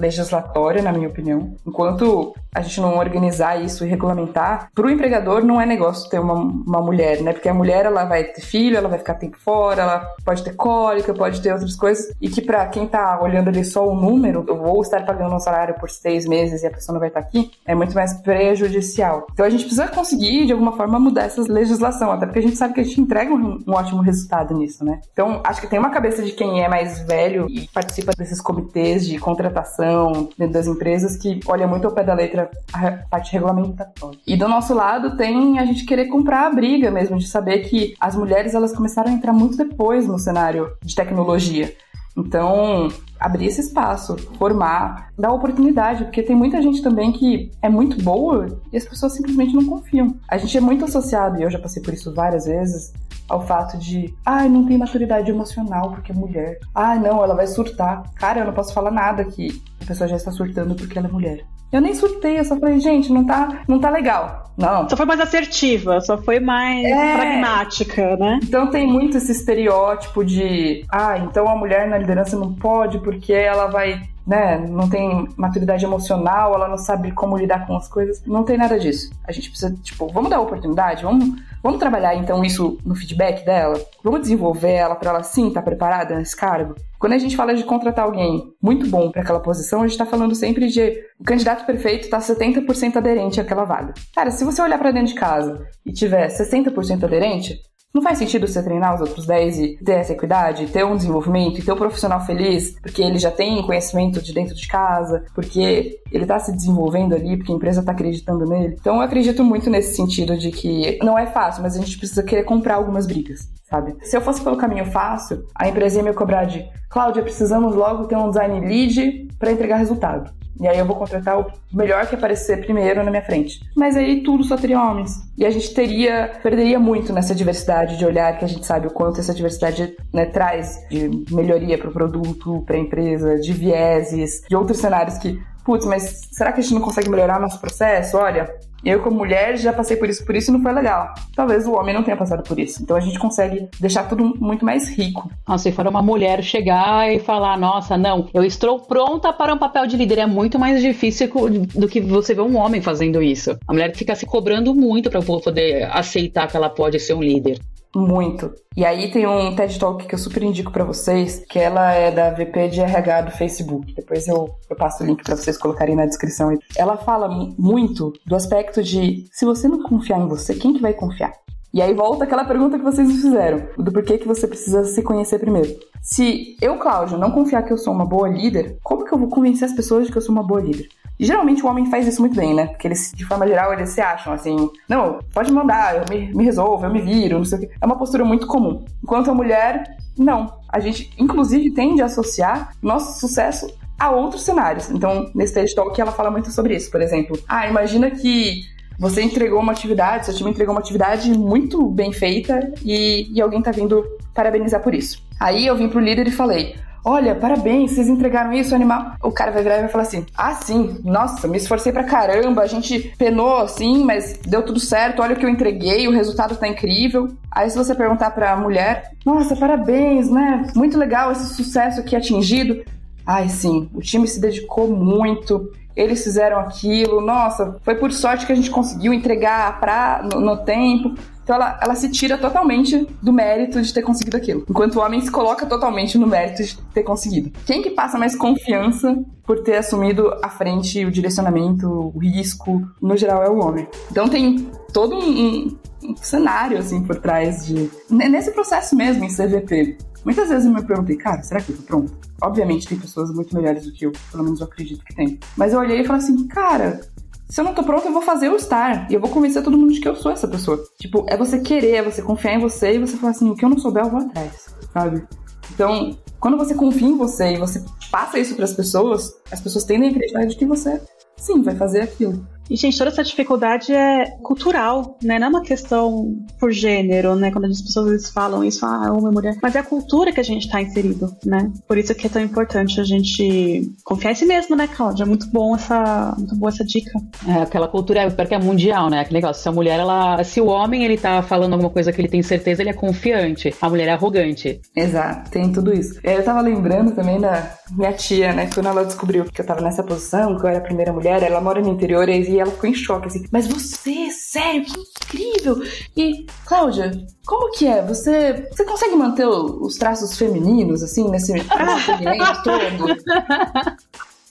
legislatória, na minha opinião. Enquanto a gente não organizar isso e regulamentar, para o empregador não é negócio ter uma, uma mulher, né? Porque a mulher ela vai ter filho, ela vai ficar tempo fora, ela pode ter cólica, pode ter outras coisas, e que para quem tá olhando ali só o número, eu vou estar pagando um salário por seis meses e a pessoa não vai estar aqui, é muito mais prejudicial. Então a gente precisa conseguir, de alguma forma, mudar essa legislação, até porque a gente sabe que a gente entrega um, um ótimo resultado nisso, né? Então acho que tem uma cabeça de quem é mais velho e participa desses comitês de contratação dentro das empresas que olha muito ao pé da letra a parte regulamentatória. E do nosso lado tem a gente querer comprar a briga mesmo, de saber que as mulheres elas começaram a entrar muito depois no cenário de tecnologia. Então, abrir esse espaço, formar, dar oportunidade, porque tem muita gente também que é muito boa e as pessoas simplesmente não confiam. A gente é muito associado, e eu já passei por isso várias vezes, ao fato de, ah, não tem maturidade emocional porque é mulher. Ah, não, ela vai surtar. Cara, eu não posso falar nada que a pessoa já está surtando porque ela é mulher. Eu nem surtei, eu só falei, gente, não tá, não tá legal. Não. Só foi mais assertiva, só foi mais é... pragmática, né? Então tem muito esse estereótipo de, ah, então a mulher na liderança não pode porque ela vai né, não tem maturidade emocional, ela não sabe como lidar com as coisas. Não tem nada disso. A gente precisa, tipo, vamos dar oportunidade, vamos, vamos trabalhar então isso no feedback dela, vamos desenvolver ela para ela sim estar tá preparada nesse cargo. Quando a gente fala de contratar alguém muito bom para aquela posição, a gente está falando sempre de o candidato perfeito está 70% aderente àquela vaga. Cara, se você olhar para dentro de casa e tiver 60% aderente, não faz sentido você treinar os outros 10 e ter essa equidade, ter um desenvolvimento e ter um profissional feliz, porque ele já tem conhecimento de dentro de casa, porque ele tá se desenvolvendo ali, porque a empresa tá acreditando nele. Então eu acredito muito nesse sentido de que não é fácil, mas a gente precisa querer comprar algumas brigas, sabe? Se eu fosse pelo caminho fácil, a empresa ia me cobrar de Cláudia, precisamos logo ter um design lead para entregar resultado. E aí eu vou contratar o melhor que aparecer primeiro na minha frente. Mas aí tudo só teria homens. E a gente teria, perderia muito nessa diversidade de olhar que a gente sabe o quanto essa diversidade né, traz de melhoria para o produto, para a empresa, de vieses, de outros cenários que putz, mas será que a gente não consegue melhorar nosso processo? Olha, eu como mulher já passei por isso, por isso não foi legal. Talvez o homem não tenha passado por isso. Então a gente consegue deixar tudo muito mais rico. Se for uma mulher chegar e falar, nossa, não, eu estou pronta para um papel de líder, é muito mais difícil do que você ver um homem fazendo isso. A mulher fica se cobrando muito para poder aceitar que ela pode ser um líder. Muito. E aí tem um TED Talk que eu super indico para vocês, que ela é da VP de RH do Facebook. Depois eu, eu passo o link para vocês colocarem na descrição. Ela fala muito do aspecto de se você não confiar em você, quem que vai confiar? E aí volta aquela pergunta que vocês me fizeram, do porquê que você precisa se conhecer primeiro. Se eu, Cláudio, não confiar que eu sou uma boa líder, como que eu vou convencer as pessoas de que eu sou uma boa líder? E geralmente o homem faz isso muito bem, né? Porque eles, de forma geral, eles se acham assim, não, pode mandar, eu me, me resolvo, eu me viro, não sei o quê. É uma postura muito comum. Enquanto a mulher, não. A gente, inclusive, tende a associar nosso sucesso a outros cenários. Então, nesse TED Talk, ela fala muito sobre isso. Por exemplo, ah, imagina que você entregou uma atividade, seu time entregou uma atividade muito bem feita e, e alguém tá vindo parabenizar por isso. Aí eu vim pro líder e falei: Olha, parabéns, vocês entregaram isso, animal. O cara vai virar e vai falar assim: Ah, sim, nossa, me esforcei pra caramba, a gente penou assim, mas deu tudo certo, olha o que eu entreguei, o resultado tá incrível. Aí, se você perguntar pra mulher: Nossa, parabéns, né? Muito legal esse sucesso aqui atingido. Ai, sim, o time se dedicou muito, eles fizeram aquilo, nossa, foi por sorte que a gente conseguiu entregar pra, no, no tempo. Então ela, ela se tira totalmente do mérito de ter conseguido aquilo. Enquanto o homem se coloca totalmente no mérito de ter conseguido. Quem que passa mais confiança por ter assumido a frente, o direcionamento, o risco, no geral é o homem. Então tem todo um, um cenário assim por trás de. Nesse processo mesmo, em CVP. Muitas vezes eu me perguntei, cara, será que eu tô pronto? Obviamente tem pessoas muito melhores do que eu, pelo menos eu acredito que tem. Mas eu olhei e falei assim, cara, se eu não tô pronta, eu vou fazer eu estar. E eu vou convencer todo mundo de que eu sou essa pessoa. Tipo, é você querer, é você confiar em você e você falar assim, o que eu não souber, eu vou atrás, sabe? Então, quando você confia em você e você passa isso para as pessoas, as pessoas tendem a acreditar de que você, sim, vai fazer aquilo. E, gente, toda essa dificuldade é cultural, né? Não é uma questão por gênero, né? Quando as pessoas falam isso, ah, homem e mulher. Mas é a cultura que a gente está inserido, né? Por isso que é tão importante a gente confiar em si mesmo, né, Cláudia? É muito bom essa, muito boa essa dica. É, aquela cultura, eu que é mundial, né? Aquele negócio, se a mulher, ela, se o homem, ele tá falando alguma coisa que ele tem certeza, ele é confiante. A mulher é arrogante. Exato, tem tudo isso. Eu tava lembrando também da minha tia, né? Quando ela descobriu que eu tava nessa posição, que eu era a primeira mulher, ela mora no interior e ela ficou em choque, assim. Mas você, sério, que incrível! E, Cláudia, como que é? Você, você consegue manter os traços femininos, assim, nesse movimento todo?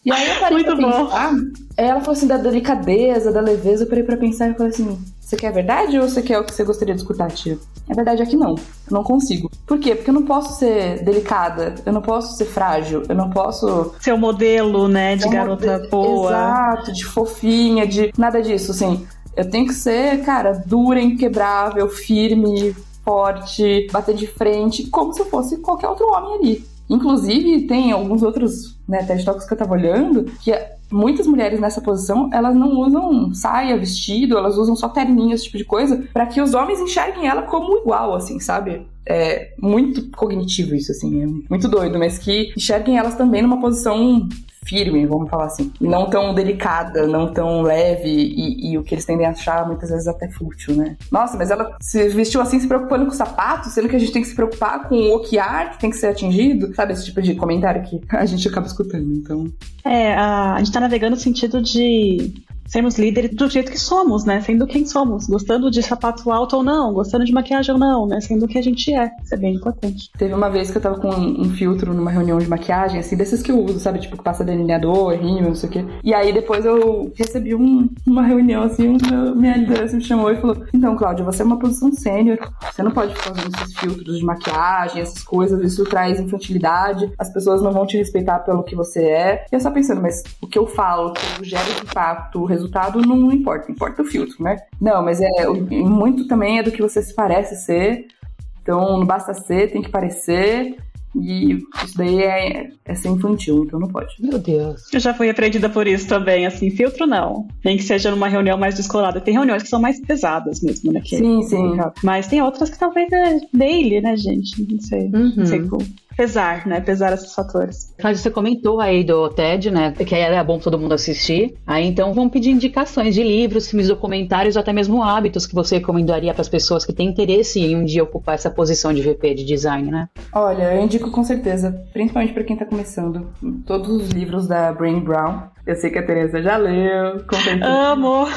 E aí eu parei Muito pra bom. pensar. Ela falou assim da delicadeza, da leveza. Eu parei pra pensar e falei assim: você quer a verdade ou você quer o que você gostaria de escutar, tia? A verdade é que não. Eu não consigo. Por quê? Porque eu não posso ser delicada, eu não posso ser frágil, eu não posso. Seu modelo, né, de ser garota modelo- boa. Exato, de fofinha, de. Nada disso, assim. Eu tenho que ser, cara, dura, inquebrável, firme, forte, bater de frente, como se eu fosse qualquer outro homem ali. Inclusive, tem alguns outros né, TED Talks que eu tava olhando, que muitas mulheres nessa posição, elas não usam saia, vestido, elas usam só terninho, esse tipo de coisa, para que os homens enxerguem ela como igual, assim, sabe? É muito cognitivo isso, assim, é muito doido, mas que enxerguem elas também numa posição firme, vamos falar assim. Não tão delicada, não tão leve e, e o que eles tendem a achar muitas vezes até fútil, né? Nossa, mas ela se vestiu assim se preocupando com o sapato, sendo que a gente tem que se preocupar com o okiar que tem que ser atingido, sabe? Esse tipo de comentário que a gente acaba escutando, então... É, a, a gente tá navegando no sentido de sermos líderes do jeito que somos, né? Sendo quem somos. Gostando de sapato alto ou não, gostando de maquiagem ou não, né? Sendo o que a gente é. Isso é bem importante. Teve uma vez que eu tava com um, filtro numa reunião de maquiagem, assim, desses que eu uso, sabe? Tipo, que passa delineador, rímel, não sei o quê. E aí depois eu recebi um- uma reunião, assim, um- minha liderança me chamou e falou: Então, Cláudia, você é uma posição sênior, você não pode ficar usando esses filtros de maquiagem, essas coisas, isso traz infantilidade, as pessoas não vão te respeitar pelo que você é. E eu só pensando, mas o que eu falo, que eu gero de impacto, o resultado não importa, importa o filtro, né? Não, mas é muito também é do que você se parece ser. Então não basta ser, tem que parecer. E isso daí é, é ser infantil, então não pode. Meu Deus. Eu já fui repreendida por isso também, assim, filtro não. Nem que seja numa reunião mais descolada. Tem reuniões que são mais pesadas mesmo, né? que- Sim, sim. Mas tem outras que talvez é daily, né, gente? Não sei. Uhum. Não sei como. Pesar, né? Pesar esses fatores. Cláudia, você comentou aí do TED, né? Que era bom todo mundo assistir. Aí então vamos pedir indicações de livros, filmes, documentários, ou até mesmo hábitos que você recomendaria para as pessoas que têm interesse em um dia ocupar essa posição de VP de design, né? Olha, eu indico com certeza, principalmente pra quem tá começando, todos os livros da Brain Brown. Eu sei que a Teresa já leu. Aí. Amo!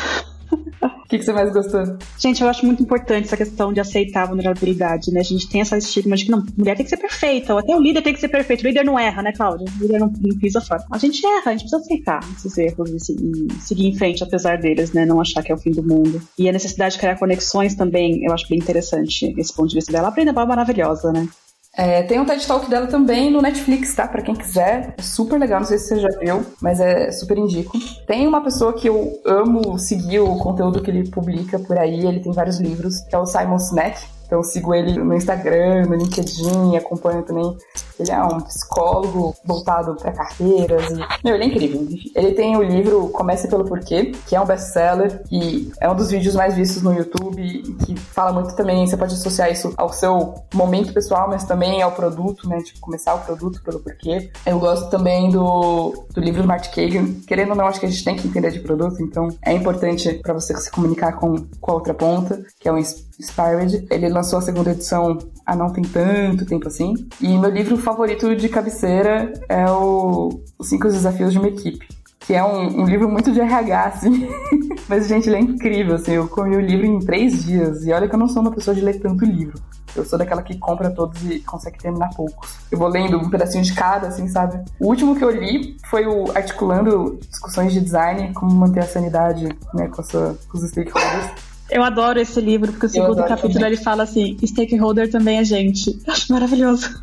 O que, que você mais gostou? Gente, eu acho muito importante essa questão de aceitar a vulnerabilidade, né? A gente tem essa estigma de que não, mulher tem que ser perfeita, ou até o líder tem que ser perfeito. O líder não erra, né, Cláudia? O líder não, não pisa fora. A gente erra, a gente precisa aceitar esses erros e, se- seguir em frente apesar deles, né? Não achar que é o fim do mundo. E a necessidade de criar conexões também, eu acho bem interessante esse ponto de vista dela. A Brenda é maravilhosa, né? É, tem um TED Talk dela também no Netflix, tá? Pra quem quiser. É super legal, não sei se você já viu, mas é super indico. Tem uma pessoa que eu amo seguir o conteúdo que ele publica por aí, ele tem vários livros, que é o Simon Sinek. Então eu sigo ele no Instagram, no LinkedIn, acompanho também. Ele é um psicólogo voltado para carreiras e. Meu, ele é incrível. Ele tem o livro Comece pelo Porquê, que é um best-seller e é um dos vídeos mais vistos no YouTube que fala muito também. Você pode associar isso ao seu momento pessoal, mas também ao produto, né? Tipo, começar o produto pelo porquê. Eu gosto também do, do livro do Mark Kagan. Querendo ou não, acho que a gente tem que entender de produto, então é importante para você se comunicar com, com a outra ponta, que é Ins- Inspired. Ele lançou a segunda edição há não tem tanto tempo assim. E meu livro favorito de cabeceira é o Os Cinco Desafios de uma Equipe. Que é um, um livro muito de RH, assim. Mas, gente, ele é incrível, assim. Eu comi o livro em três dias. E olha que eu não sou uma pessoa de ler tanto livro. Eu sou daquela que compra todos e consegue terminar poucos. Eu vou lendo um pedacinho de cada, assim, sabe? O último que eu li foi o Articulando Discussões de Design, como manter a sanidade, né, com, a sua, com os stakeholders. Eu adoro esse livro, porque o segundo capítulo também. ele fala assim: stakeholder também é gente. Eu acho maravilhoso.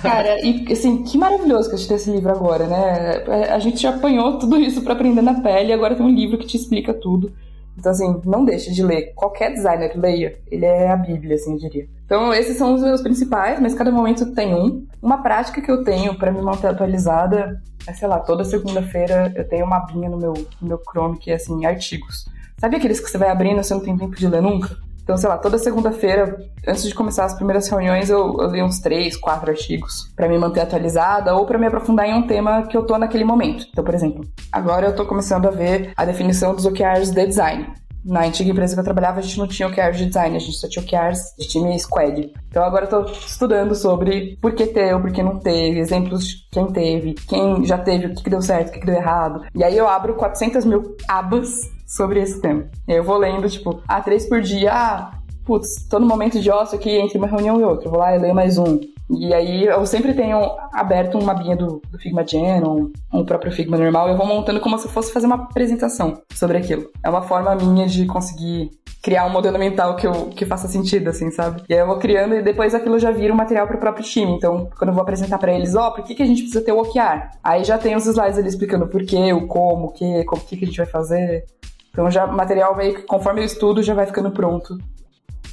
Cara, e assim, que maravilhoso que a gente tem esse livro agora, né? A gente já apanhou tudo isso pra aprender na pele, e agora tem um livro que te explica tudo. Então, assim, não deixe de ler. Qualquer designer leia. Ele é a Bíblia, assim, eu diria. Então, esses são os meus principais, mas cada momento tem um. Uma prática que eu tenho para me manter atualizada é, sei lá, toda segunda-feira eu tenho uma abinha no meu, no meu Chrome que é, assim, artigos. Sabe aqueles que você vai abrindo e você não tem tempo de ler nunca? Então, sei lá, toda segunda-feira, antes de começar as primeiras reuniões, eu, eu li uns três, quatro artigos para me manter atualizada ou para me aprofundar em um tema que eu tô naquele momento. Então, por exemplo, agora eu tô começando a ver a definição dos OKRs de design. Na antiga empresa que eu trabalhava, a gente não tinha OKRs de design, a gente só tinha OKRs de time squad. Então agora eu tô estudando sobre por que teve, por que não teve, exemplos de quem teve, quem já teve, o que, que deu certo, o que, que deu errado. E aí eu abro 400 mil abas sobre esse tema. Eu vou lendo, tipo, ah, três por dia, ah, putz, tô no momento de ócio aqui entre uma reunião e outra, vou lá e leio mais um. E aí eu sempre tenho aberto uma mapinha do, do Figma Gen ou um próprio Figma normal eu vou montando como se fosse fazer uma apresentação sobre aquilo. É uma forma minha de conseguir criar um modelo mental que, eu, que faça sentido, assim, sabe? E aí eu vou criando e depois aquilo já vira um material para o próprio time. Então, quando eu vou apresentar para eles, ó, oh, por que, que a gente precisa ter o OKR? Aí já tem os slides ali explicando o porquê, o como, o que, como, o que, que a gente vai fazer. Então já o material meio que, conforme eu estudo, já vai ficando pronto,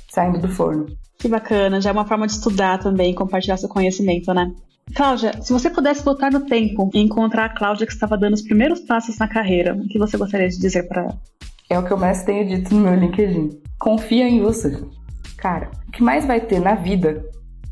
saindo do forno. Que bacana, já é uma forma de estudar também, compartilhar seu conhecimento, né? Cláudia, se você pudesse voltar no tempo e encontrar a Cláudia que estava dando os primeiros passos na carreira, o que você gostaria de dizer para ela? É o que eu mais tenho dito no meu LinkedIn. Confia em você. Cara, o que mais vai ter na vida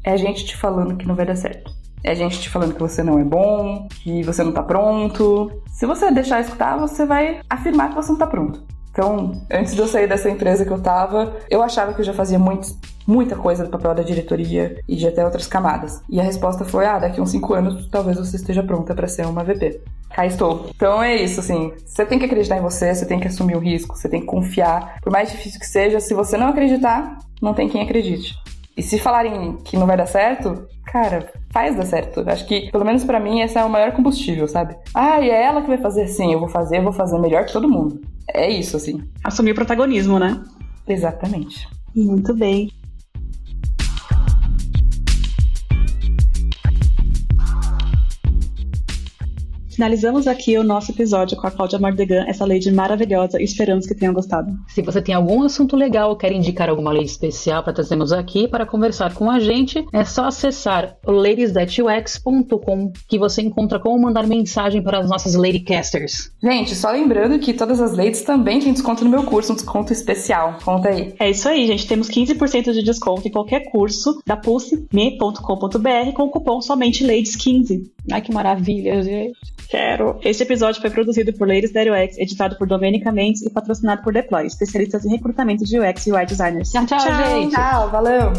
é a gente te falando que não vai dar certo. É gente te falando que você não é bom, que você não tá pronto. Se você deixar escutar, você vai afirmar que você não tá pronto. Então, antes de eu sair dessa empresa que eu tava, eu achava que eu já fazia muito, muita coisa do papel da diretoria e de até outras camadas. E a resposta foi: ah, daqui uns 5 anos talvez você esteja pronta para ser uma VP. Cá estou. Então é isso, assim. Você tem que acreditar em você, você tem que assumir o risco, você tem que confiar. Por mais difícil que seja, se você não acreditar, não tem quem acredite. E se falarem que não vai dar certo, cara, faz dar certo. Acho que, pelo menos para mim, esse é o maior combustível, sabe? Ah, e é ela que vai fazer? Sim, eu vou fazer, eu vou fazer melhor que todo mundo. É isso, assim. Assumir o protagonismo, né? Exatamente. Muito bem. Finalizamos aqui o nosso episódio com a Cláudia Mardegan, essa lady maravilhosa, esperamos que tenham gostado. Se você tem algum assunto legal ou quer indicar alguma lei especial para trazermos aqui para conversar com a gente, é só acessar o ladiesthatux.com que você encontra como mandar mensagem para as nossas ladycasters. Gente, só lembrando que todas as ladies também têm desconto no meu curso, um desconto especial. Conta aí. É isso aí, gente. Temos 15% de desconto em qualquer curso da pulseme.com.br com o cupom somente LADIES15. Ai, que maravilha, gente. Quero. Este episódio foi produzido por Ladies da UX, editado por Domenica Mendes e patrocinado por Deploy, especialistas em recrutamento de UX e UI designers. Tchau, tchau, tchau gente. Tchau, valeu.